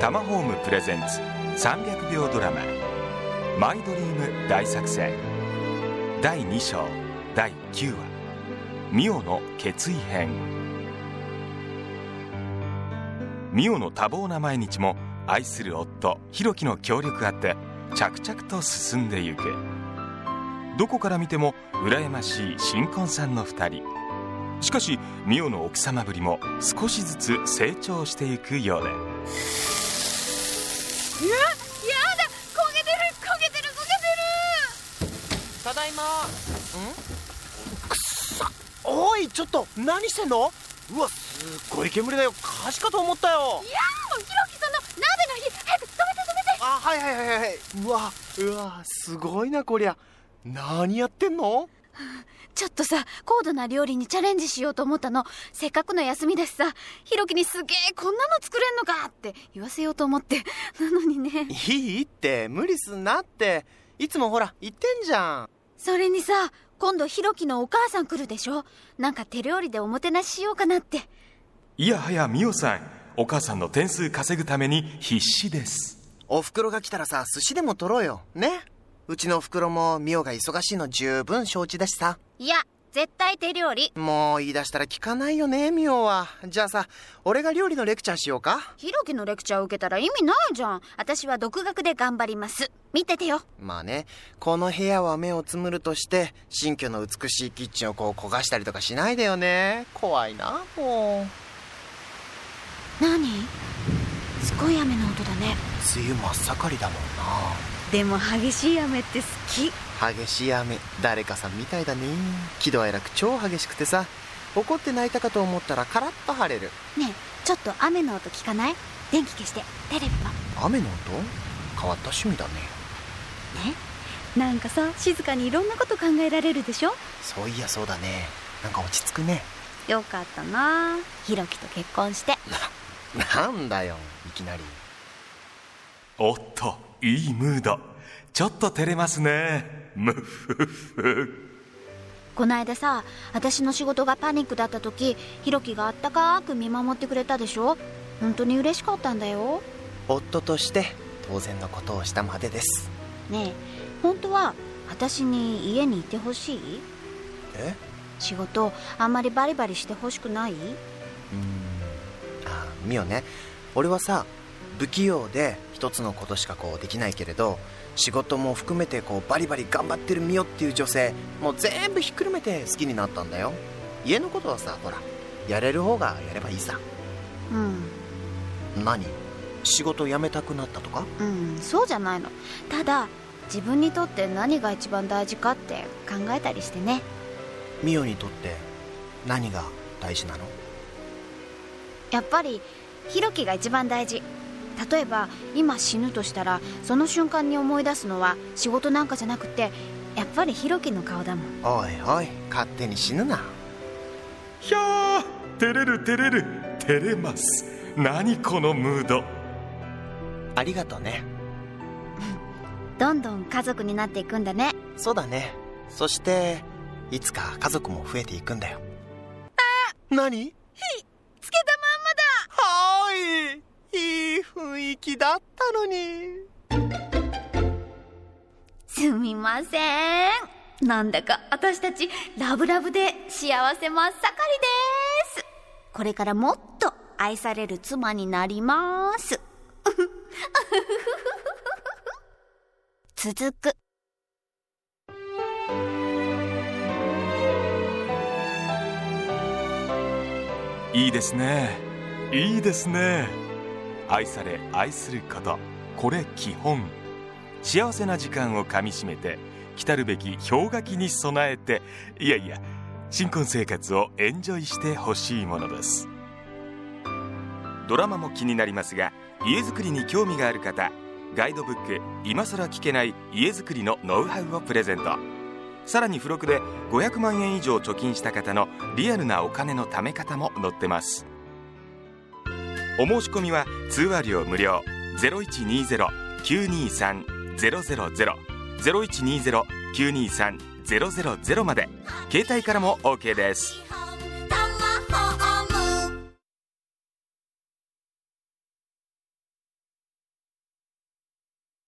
タマホームプレゼンツ300秒ドラマ「マイドリーム大作戦」第2章第9話「ミオの決意編」ミオの多忙な毎日も愛する夫ヒロキの協力あって着々と進んでゆく。どこから見ても羨ましい新婚さんの2人。しかしミオの奥様ぶりも少しずつ成長していくようで。ただいま。ん？くっさ。おいちょっと何してんの？うわすっごい煙だよ。火事かと思ったよ。いやもうひろきさんの鍋の火。早く止めて止めて。あはいはいはいはいうわうわすごいなこりゃ。何やってんの？ちょっとさ高度な料理にチャレンジしようと思ったの。せっかくの休みだしさひろきにすげえこんなの作れんのかって言わせようと思って。なのにね。いいって無理すんなって。いつもほら言ってんじゃんそれにさ今度ひろきのお母さん来るでしょ？なんか手料理でおもてなししようかなって。いやはやミオさんお母さんの点数稼ぐために必死です。おふくろが来たらさ寿司でも取ろうよ。ね？うちのおふくろもミオが忙しいの十分承知だしさ。いや絶対手料理。もう言い出したら聞かないよねミオは。じゃあさ俺が料理のレクチャーしようか。ひろきのレクチャー受けたら意味ないじゃん。私は独学で頑張ります。見ててよ。まあねこの部屋は目をつむるとして新居の美しいキッチンをこう焦がしたりとかしないでよね。怖いなもう。何？すごい雨の音だね。梅雨真っ盛りだもんでも激しい雨って好き。な激しい雨。誰かさんみたいだね。喜怒哀楽超激しくてさ。怒って泣いたかと思ったらカラッと晴れる。ねえちょっと雨の音聞かない？電気消して。テレビの雨の音？変わった趣味だね。ねなんかさ静かにいろんなこと考えられるでしょ？そういやそうだね。なんか落ち着くね。よかったな。ひろきと結婚して。なんだよいきなり。おっといいムード。ちょっと照れますねこないださ私の仕事がパニックだった時ひろきがあったかく見守ってくれたでしょ？本当に嬉しかったんだよ。夫として当然のことをしたまでです。ねえ本当は私に家にいてほしい？え？仕事あんまりバリバリしてほしくない？うーん。あミオね。俺はさ不器用で一つのことしかこうできないけれど仕事も含めてこうバリバリ頑張ってるミオっていう女性もう全部ひっくるめて好きになったんだよ。家のことはさほらやれる方がやればいいさ。うん。何？仕事辞めたくなったとか？うんそうじゃないの。ただ自分にとって何が一番大事かって考えたりしてね。ミオにとって何が大事なの？やっぱりひろきが一番大事例えば今死ぬとしたらその瞬間に思い出すのは仕事なんかじゃなくてやっぱりひろきの顔だもん。おいおい勝手に死ぬな。ひゃー照れる照れる照れます。何このムード。ありがとうね。どんどん家族になっていくんだね。そうだね。そしていつか家族も増えていくんだよ。あ！何？つけたはーいいい雰囲気だったのに。すみません。なんだか私たちラブラブで幸せ真っ盛りです。これからもっと愛される妻になります。続く。いいですね。いいですね愛され愛すること。これ基本。幸せな時間をかみしめて来るべき氷河期に備えていやいや新婚生活をエンジョイしてほしいものです。ドラマも気になりますが家づくりに興味がある方ガイドブック「今更聞けない家づくりのノウハウ」をプレゼント。さらに付録で500万円以上貯金した方のリアルなお金の貯め方も載ってます。お申し込みは通話料無料。0120-923-000 0120-923-000まで。携帯からも OK です。